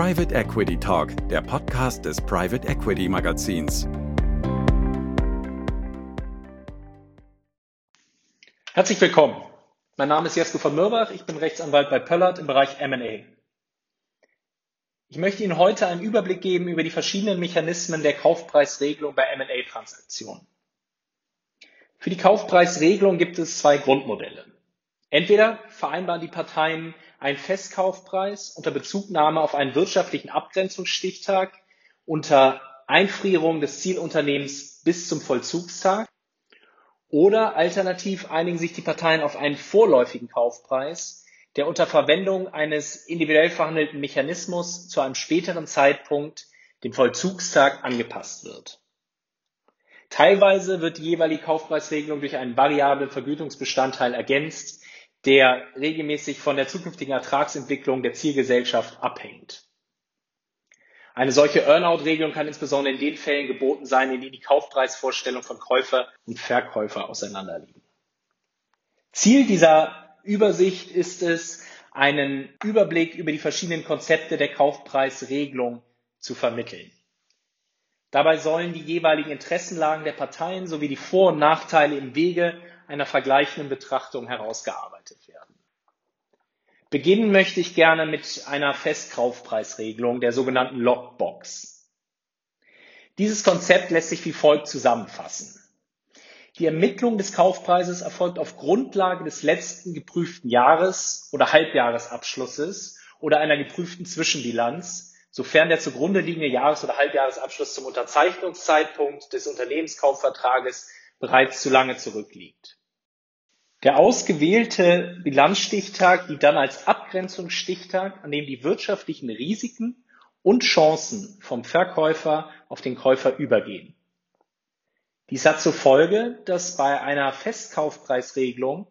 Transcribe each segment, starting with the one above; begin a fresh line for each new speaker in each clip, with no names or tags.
Private Equity Talk, der Podcast des Private Equity Magazins.
Herzlich willkommen. Mein Name ist Jesko von Mürbach. Ich bin Rechtsanwalt bei Pöllert im Bereich M&A. Ich möchte Ihnen heute einen Überblick geben über die verschiedenen Mechanismen der Kaufpreisregelung bei M&A-Transaktionen. Für die Kaufpreisregelung gibt es zwei Grundmodelle. Entweder vereinbaren die Parteien einen Festkaufpreis unter Bezugnahme auf einen wirtschaftlichen Abgrenzungsstichtag unter Einfrierung des Zielunternehmens bis zum Vollzugstag oder alternativ einigen sich die Parteien auf einen vorläufigen Kaufpreis, der unter Verwendung eines individuell verhandelten Mechanismus zu einem späteren Zeitpunkt, dem Vollzugstag, angepasst wird. Teilweise wird die jeweilige Kaufpreisregelung durch einen variablen Vergütungsbestandteil ergänzt, der regelmäßig von der zukünftigen Ertragsentwicklung der Zielgesellschaft abhängt. Eine solche Earnout-Regelung kann insbesondere in den Fällen geboten sein, in denen die Kaufpreisvorstellungen von Käufer und Verkäufer auseinanderliegen. Ziel dieser Übersicht ist es, einen Überblick über die verschiedenen Konzepte der Kaufpreisregelung zu vermitteln. Dabei sollen die jeweiligen Interessenlagen der Parteien sowie die Vor- und Nachteile im Wege einer vergleichenden Betrachtung herausgearbeitet werden. Beginnen möchte ich gerne mit einer Festkaufpreisregelung, der sogenannten Lockbox. Dieses Konzept lässt sich wie folgt zusammenfassen. Die Ermittlung des Kaufpreises erfolgt auf Grundlage des letzten geprüften Jahres oder Halbjahresabschlusses oder einer geprüften Zwischenbilanz, sofern der zugrunde liegende Jahres- oder Halbjahresabschluss zum Unterzeichnungszeitpunkt des Unternehmenskaufvertrages bereits zu lange zurückliegt. Der ausgewählte Bilanzstichtag dient dann als Abgrenzungsstichtag, an dem die wirtschaftlichen Risiken und Chancen vom Verkäufer auf den Käufer übergehen. Dies hat zur Folge, dass bei einer Festkaufpreisregelung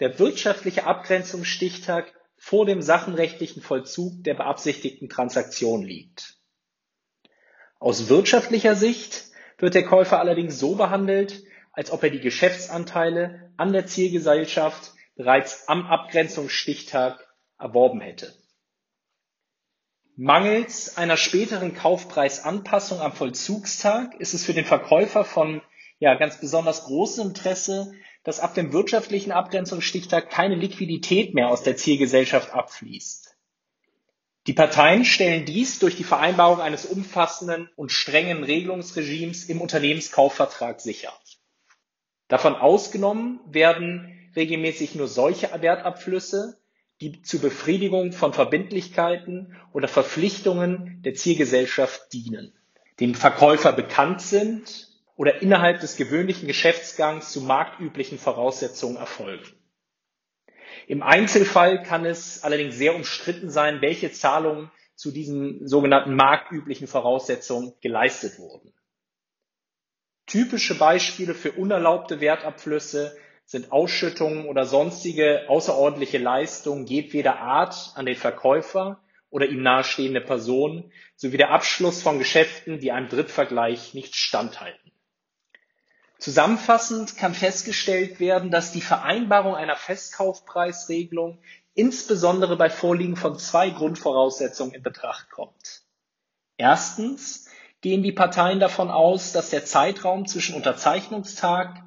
der wirtschaftliche Abgrenzungsstichtag vor dem sachenrechtlichen Vollzug der beabsichtigten Transaktion liegt. Aus wirtschaftlicher Sicht wird der Käufer allerdings so behandelt, als ob er die Geschäftsanteile an der Zielgesellschaft bereits am Abgrenzungsstichtag erworben hätte. Mangels einer späteren Kaufpreisanpassung am Vollzugstag ist es für den Verkäufer von ja, ganz besonders großem Interesse, dass ab dem wirtschaftlichen Abgrenzungsstichtag keine Liquidität mehr aus der Zielgesellschaft abfließt. Die Parteien stellen dies durch die Vereinbarung eines umfassenden und strengen Regelungsregimes im Unternehmenskaufvertrag sicher. Davon ausgenommen werden regelmäßig nur solche Wertabflüsse, die zur Befriedigung von Verbindlichkeiten oder Verpflichtungen der Zielgesellschaft dienen, dem Verkäufer bekannt sind oder innerhalb des gewöhnlichen Geschäftsgangs zu marktüblichen Voraussetzungen erfolgen. Im Einzelfall kann es allerdings sehr umstritten sein, welche Zahlungen zu diesen sogenannten marktüblichen Voraussetzungen geleistet wurden. Typische Beispiele für unerlaubte Wertabflüsse sind Ausschüttungen oder sonstige außerordentliche Leistungen jedweder Art an den Verkäufer oder ihm nahestehende Personen sowie der Abschluss von Geschäften, die einem Drittvergleich nicht standhalten. Zusammenfassend kann festgestellt werden, dass die Vereinbarung einer Festkaufpreisregelung insbesondere bei Vorliegen von zwei Grundvoraussetzungen in Betracht kommt. Erstens gehen die Parteien davon aus, dass der Zeitraum zwischen Unterzeichnungstag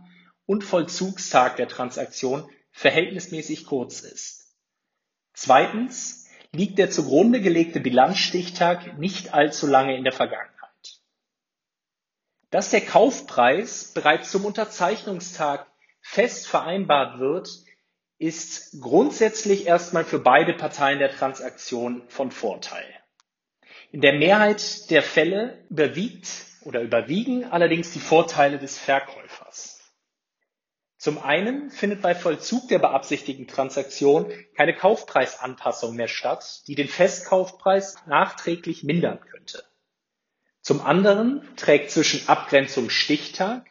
und Vollzugstag der Transaktion verhältnismäßig kurz ist. Zweitens liegt der zugrunde gelegte Bilanzstichtag nicht allzu lange in der Vergangenheit. Dass der Kaufpreis bereits zum Unterzeichnungstag fest vereinbart wird, ist grundsätzlich erstmal für beide Parteien der Transaktion von Vorteil. In der Mehrheit der Fälle überwiegt oder überwiegen allerdings die Vorteile des Verkäufers. Zum einen findet bei Vollzug der beabsichtigten Transaktion keine Kaufpreisanpassung mehr statt, die den Festkaufpreis nachträglich mindern könnte. Zum anderen trägt zwischen Abgrenzung Stichtag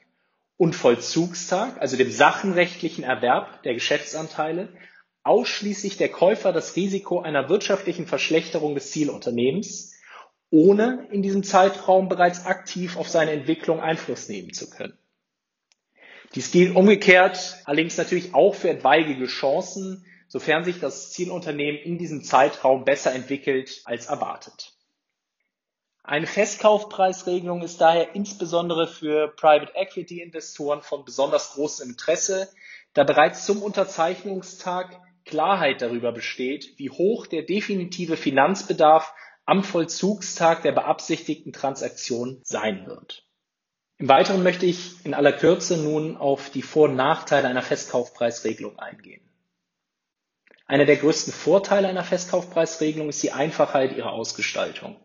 und Vollzugstag, also dem sachenrechtlichen Erwerb der Geschäftsanteile, ausschließlich der Käufer das Risiko einer wirtschaftlichen Verschlechterung des Zielunternehmens, ohne in diesem Zeitraum bereits aktiv auf seine Entwicklung Einfluss nehmen zu können. Dies gilt umgekehrt allerdings natürlich auch für etwaige Chancen, sofern sich das Zielunternehmen in diesem Zeitraum besser entwickelt als erwartet. Eine Festkaufpreisregelung ist daher insbesondere für Private Equity Investoren von besonders großem Interesse, da bereits zum Unterzeichnungstag Klarheit darüber besteht, wie hoch der definitive Finanzbedarf am Vollzugstag der beabsichtigten Transaktion sein wird. Im Weiteren möchte ich in aller Kürze nun auf die Vor- und Nachteile einer Festkaufpreisregelung eingehen. Einer der größten Vorteile einer Festkaufpreisregelung ist die Einfachheit ihrer Ausgestaltung.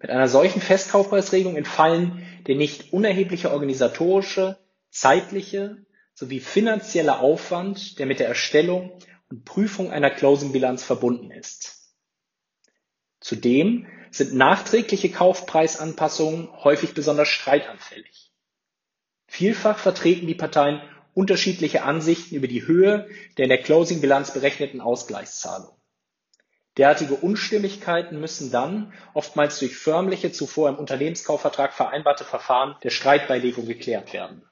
Mit einer solchen Festkaufpreisregelung entfallen der nicht unerhebliche organisatorische, zeitliche sowie finanzielle Aufwand, der mit der Erstellung und Prüfung einer Closing-Bilanz verbunden ist. Zudem sind nachträgliche Kaufpreisanpassungen häufig besonders streitanfällig. Vielfach vertreten die Parteien unterschiedliche Ansichten über die Höhe der in der Closing-Bilanz berechneten Ausgleichszahlung. Derartige Unstimmigkeiten müssen dann oftmals durch förmliche, zuvor im Unternehmenskaufvertrag vereinbarte Verfahren der Streitbeilegung geklärt werden.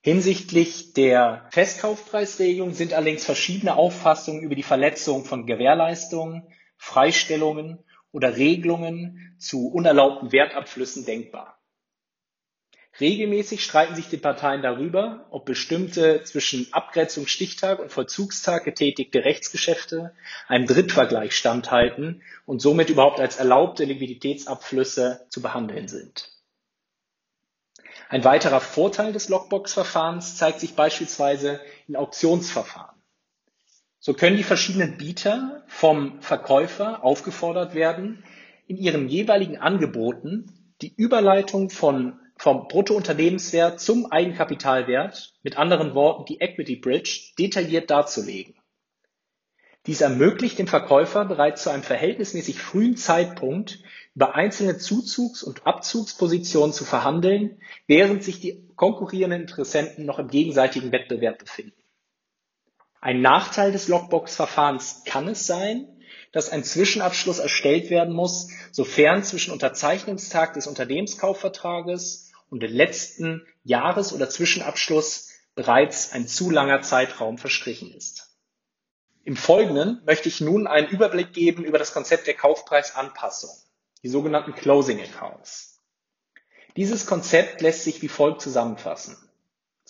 Hinsichtlich der Festkaufpreisregelung sind allerdings verschiedene Auffassungen über die Verletzung von Gewährleistungen, Freistellungen oder Regelungen zu unerlaubten Wertabflüssen denkbar. Regelmäßig streiten sich die Parteien darüber, ob bestimmte zwischen Abgrenzung Stichtag und Vollzugstag getätigte Rechtsgeschäfte einem Drittvergleich standhalten und somit überhaupt als erlaubte Liquiditätsabflüsse zu behandeln sind. Ein weiterer Vorteil des Lockbox-Verfahrens zeigt sich beispielsweise in Auktionsverfahren. So können die verschiedenen Bieter vom Verkäufer aufgefordert werden, in ihren jeweiligen Angeboten die Überleitung von, vom Bruttounternehmenswert zum Eigenkapitalwert, mit anderen Worten die Equity Bridge, detailliert darzulegen. Dies ermöglicht dem Verkäufer bereits zu einem verhältnismäßig frühen Zeitpunkt über einzelne Zuzugs- und Abzugspositionen zu verhandeln, während sich die konkurrierenden Interessenten noch im gegenseitigen Wettbewerb befinden. Ein Nachteil des Lockbox-Verfahrens kann es sein, dass ein Zwischenabschluss erstellt werden muss, sofern zwischen Unterzeichnungstag des Unternehmenskaufvertrages und dem letzten Jahres- oder Zwischenabschluss bereits ein zu langer Zeitraum verstrichen ist. Im Folgenden möchte ich nun einen Überblick geben über das Konzept der Kaufpreisanpassung, die sogenannten Closing Accounts. Dieses Konzept lässt sich wie folgt zusammenfassen.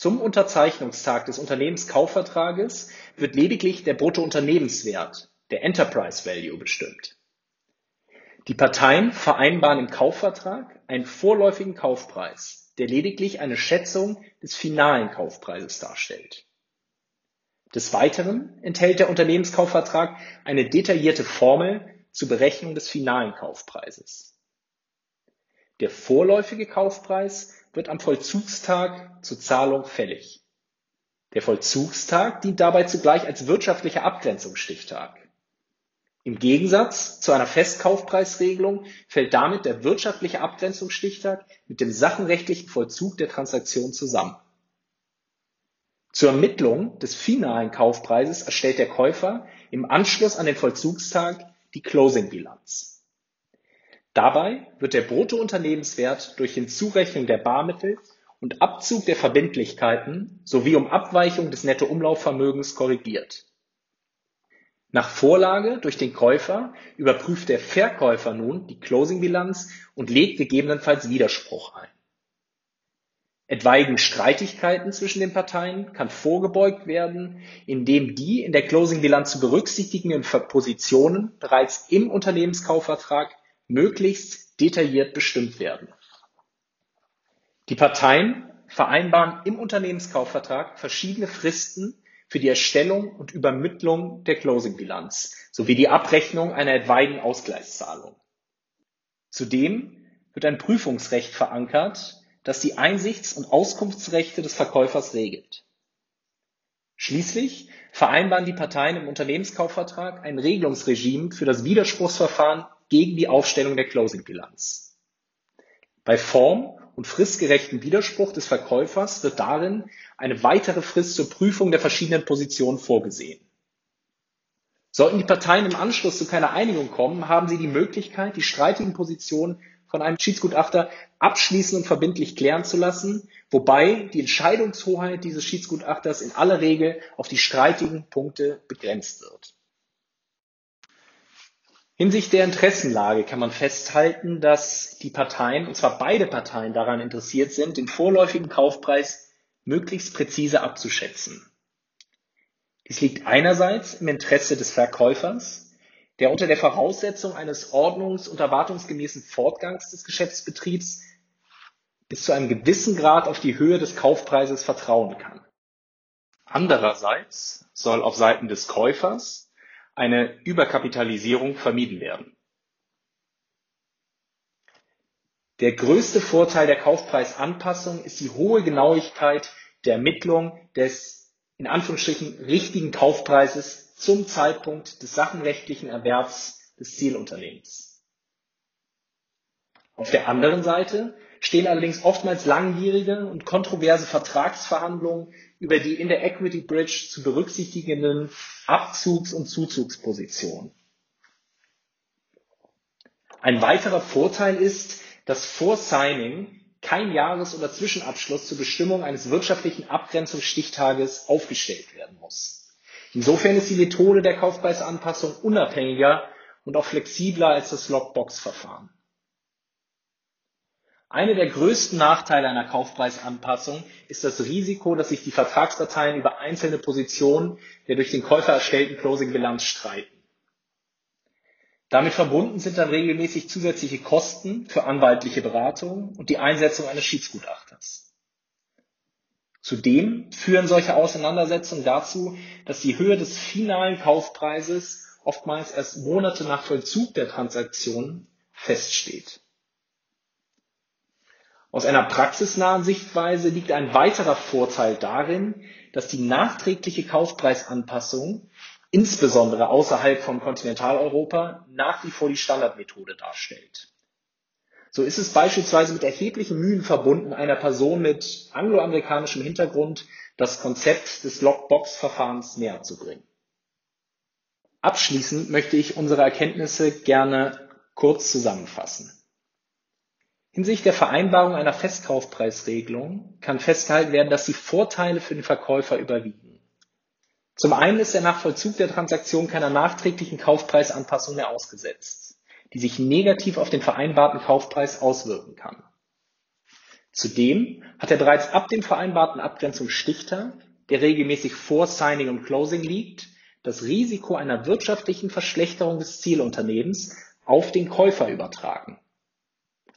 Zum Unterzeichnungstag des Unternehmenskaufvertrages wird lediglich der Bruttounternehmenswert, der Enterprise Value, bestimmt. Die Parteien vereinbaren im Kaufvertrag einen vorläufigen Kaufpreis, der lediglich eine Schätzung des finalen Kaufpreises darstellt. Des Weiteren enthält der Unternehmenskaufvertrag eine detaillierte Formel zur Berechnung des finalen Kaufpreises. Der vorläufige Kaufpreis wird am Vollzugstag zur Zahlung fällig. Der Vollzugstag dient dabei zugleich als wirtschaftlicher Abgrenzungsstichtag. Im Gegensatz zu einer Festkaufpreisregelung fällt damit der wirtschaftliche Abgrenzungsstichtag mit dem sachenrechtlichen Vollzug der Transaktion zusammen. Zur Ermittlung des finalen Kaufpreises erstellt der Käufer im Anschluss an den Vollzugstag die Closing-Bilanz. Dabei wird der Bruttounternehmenswert durch Hinzurechnung der Barmittel und Abzug der Verbindlichkeiten sowie um Abweichung des Nettoumlaufvermögens korrigiert. Nach Vorlage durch den Käufer überprüft der Verkäufer nun die Closing-Bilanz und legt gegebenenfalls Widerspruch ein. Etwaigen Streitigkeiten zwischen den Parteien kann vorgebeugt werden, indem die in der Closing-Bilanz zu berücksichtigenden Positionen bereits im Unternehmenskaufvertrag möglichst detailliert bestimmt werden. Die Parteien vereinbaren im Unternehmenskaufvertrag verschiedene Fristen für die Erstellung und Übermittlung der Closing-Bilanz sowie die Abrechnung einer etwaigen Ausgleichszahlung. Zudem wird ein Prüfungsrecht verankert, das die Einsichts- und Auskunftsrechte des Verkäufers regelt. Schließlich vereinbaren die Parteien im Unternehmenskaufvertrag ein Regelungsregime für das Widerspruchsverfahren gegen die Aufstellung der Closing-Bilanz. Bei form- und fristgerechten Widerspruch des Verkäufers wird darin eine weitere Frist zur Prüfung der verschiedenen Positionen vorgesehen. Sollten die Parteien im Anschluss zu keiner Einigung kommen, haben sie die Möglichkeit, die streitigen Positionen von einem Schiedsgutachter abschließend und verbindlich klären zu lassen, wobei die Entscheidungshoheit dieses Schiedsgutachters in aller Regel auf die streitigen Punkte begrenzt wird. Hinsicht der Interessenlage kann man festhalten, dass die Parteien, und zwar beide Parteien, daran interessiert sind, den vorläufigen Kaufpreis möglichst präzise abzuschätzen. Dies liegt einerseits im Interesse des Verkäufers, der unter der Voraussetzung eines ordnungs- und erwartungsgemäßen Fortgangs des Geschäftsbetriebs bis zu einem gewissen Grad auf die Höhe des Kaufpreises vertrauen kann. Andererseits soll auf Seiten des Käufers eine Überkapitalisierung vermieden werden. Der größte Vorteil der Kaufpreisanpassung ist die hohe Genauigkeit der Ermittlung des in Anführungsstrichen richtigen Kaufpreises zum Zeitpunkt des sachenrechtlichen Erwerbs des Zielunternehmens. Auf der anderen Seite stehen allerdings oftmals langwierige und kontroverse Vertragsverhandlungen über die in der Equity Bridge zu berücksichtigenden Abzugs- und Zuzugspositionen. Ein weiterer Vorteil ist, dass vor Signing kein Jahres- oder Zwischenabschluss zur Bestimmung eines wirtschaftlichen Abgrenzungsstichtages aufgestellt werden muss. Insofern ist die Methode der Kaufpreisanpassung unabhängiger und auch flexibler als das Lockbox-Verfahren. Einer der größten Nachteile einer Kaufpreisanpassung ist das Risiko, dass sich die Vertragsparteien über einzelne Positionen der durch den Käufer erstellten Closing-Bilanz streiten. Damit verbunden sind dann regelmäßig zusätzliche Kosten für anwaltliche Beratung und die Einsetzung eines Schiedsgutachters. Zudem führen solche Auseinandersetzungen dazu, dass die Höhe des finalen Kaufpreises oftmals erst Monate nach Vollzug der Transaktion feststeht. Aus einer praxisnahen Sichtweise liegt ein weiterer Vorteil darin, dass die nachträgliche Kaufpreisanpassung insbesondere außerhalb von Kontinentaleuropa nach wie vor die Standardmethode darstellt. So ist es beispielsweise mit erheblichen Mühen verbunden, einer Person mit angloamerikanischem Hintergrund das Konzept des Lockbox-Verfahrens näher zu bringen. Abschließend möchte ich unsere Erkenntnisse gerne kurz zusammenfassen. Hinsichtlich der Vereinbarung einer Festkaufpreisregelung kann festgehalten werden, dass die Vorteile für den Verkäufer überwiegen. Zum einen ist er nach Vollzug der Transaktion keiner nachträglichen Kaufpreisanpassung mehr ausgesetzt, die sich negativ auf den vereinbarten Kaufpreis auswirken kann. Zudem hat er bereits ab dem vereinbarten Abgrenzungsstichtag, der regelmäßig vor Signing und Closing liegt, das Risiko einer wirtschaftlichen Verschlechterung des Zielunternehmens auf den Käufer übertragen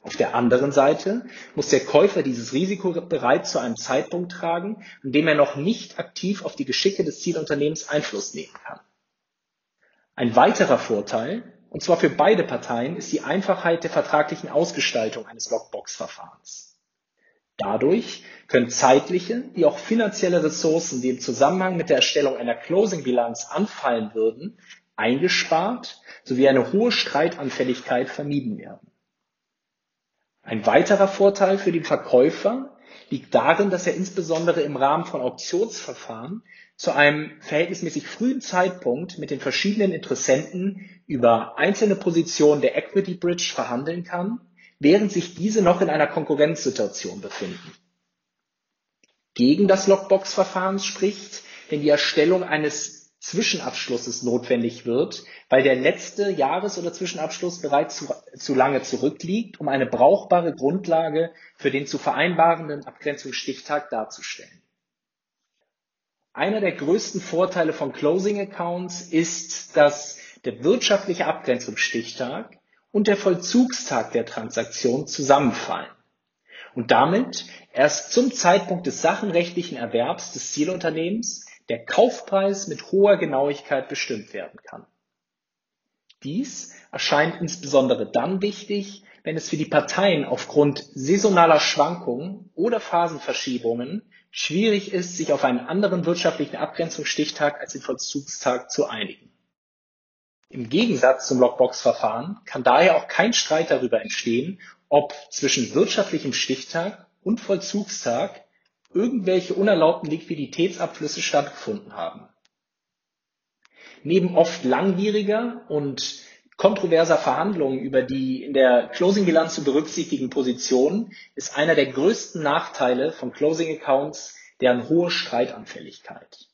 auf der anderen Seite muss der Käufer dieses Risiko bereits zu einem Zeitpunkt tragen, an dem er noch nicht aktiv auf die Geschicke des Zielunternehmens Einfluss nehmen kann. Ein weiterer Vorteil, und zwar für beide Parteien, ist die Einfachheit der vertraglichen Ausgestaltung eines Lockbox-Verfahrens. Dadurch können zeitliche wie auch finanzielle Ressourcen, die im Zusammenhang mit der Erstellung einer Closing-Bilanz anfallen würden, eingespart sowie eine hohe Streitanfälligkeit vermieden werden. Ein weiterer Vorteil für den Verkäufer liegt darin, dass er insbesondere im Rahmen von Auktionsverfahren zu einem verhältnismäßig frühen Zeitpunkt mit den verschiedenen Interessenten über einzelne Positionen der Equity Bridge verhandeln kann, während sich diese noch in einer Konkurrenzsituation befinden. Gegen das Lockbox-Verfahren spricht, wenn die Erstellung eines Zwischenabschlusses notwendig wird, weil der letzte Jahres- oder Zwischenabschluss bereits zu, zu, lange zurückliegt, um eine brauchbare Grundlage für den zu vereinbarenden Abgrenzungsstichtag darzustellen. Einer der größten Vorteile von Closing Accounts ist, dass der wirtschaftliche Abgrenzungsstichtag und der Vollzugstag der Transaktion zusammenfallen und damit erst zum Zeitpunkt des sachenrechtlichen Erwerbs des Zielunternehmens der Kaufpreis mit hoher Genauigkeit bestimmt werden kann. Dies erscheint insbesondere dann wichtig, wenn es für die Parteien aufgrund saisonaler Schwankungen oder Phasenverschiebungen schwierig ist, sich auf einen anderen wirtschaftlichen Abgrenzungsstichtag als den Vollzugstag zu einigen. Im Gegensatz zum Lockbox-Verfahren kann daher auch kein Streit darüber entstehen, ob zwischen wirtschaftlichem Stichtag und Vollzugstag irgendwelche unerlaubten Liquiditätsabflüsse stattgefunden haben. Neben oft langwieriger und kontroverser Verhandlungen über die in der Closing-Bilanz zu berücksichtigen Positionen ist einer der größten Nachteile von Closing-Accounts deren hohe Streitanfälligkeit.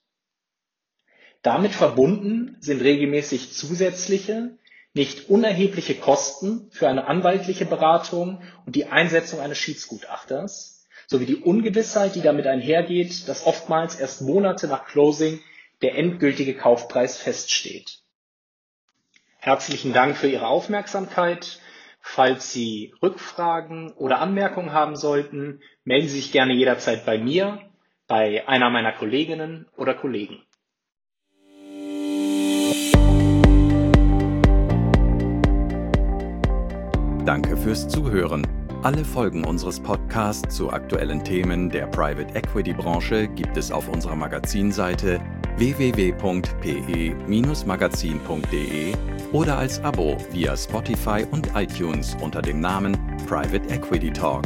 Damit verbunden sind regelmäßig zusätzliche, nicht unerhebliche Kosten für eine anwaltliche Beratung und die Einsetzung eines Schiedsgutachters sowie die Ungewissheit, die damit einhergeht, dass oftmals erst Monate nach Closing der endgültige Kaufpreis feststeht. Herzlichen Dank für Ihre Aufmerksamkeit. Falls Sie Rückfragen oder Anmerkungen haben sollten, melden Sie sich gerne jederzeit bei mir, bei einer meiner Kolleginnen oder Kollegen.
Danke fürs Zuhören. Alle Folgen unseres Podcasts zu aktuellen Themen der Private Equity Branche gibt es auf unserer Magazinseite www.pe-magazin.de oder als Abo via Spotify und iTunes unter dem Namen Private Equity Talk.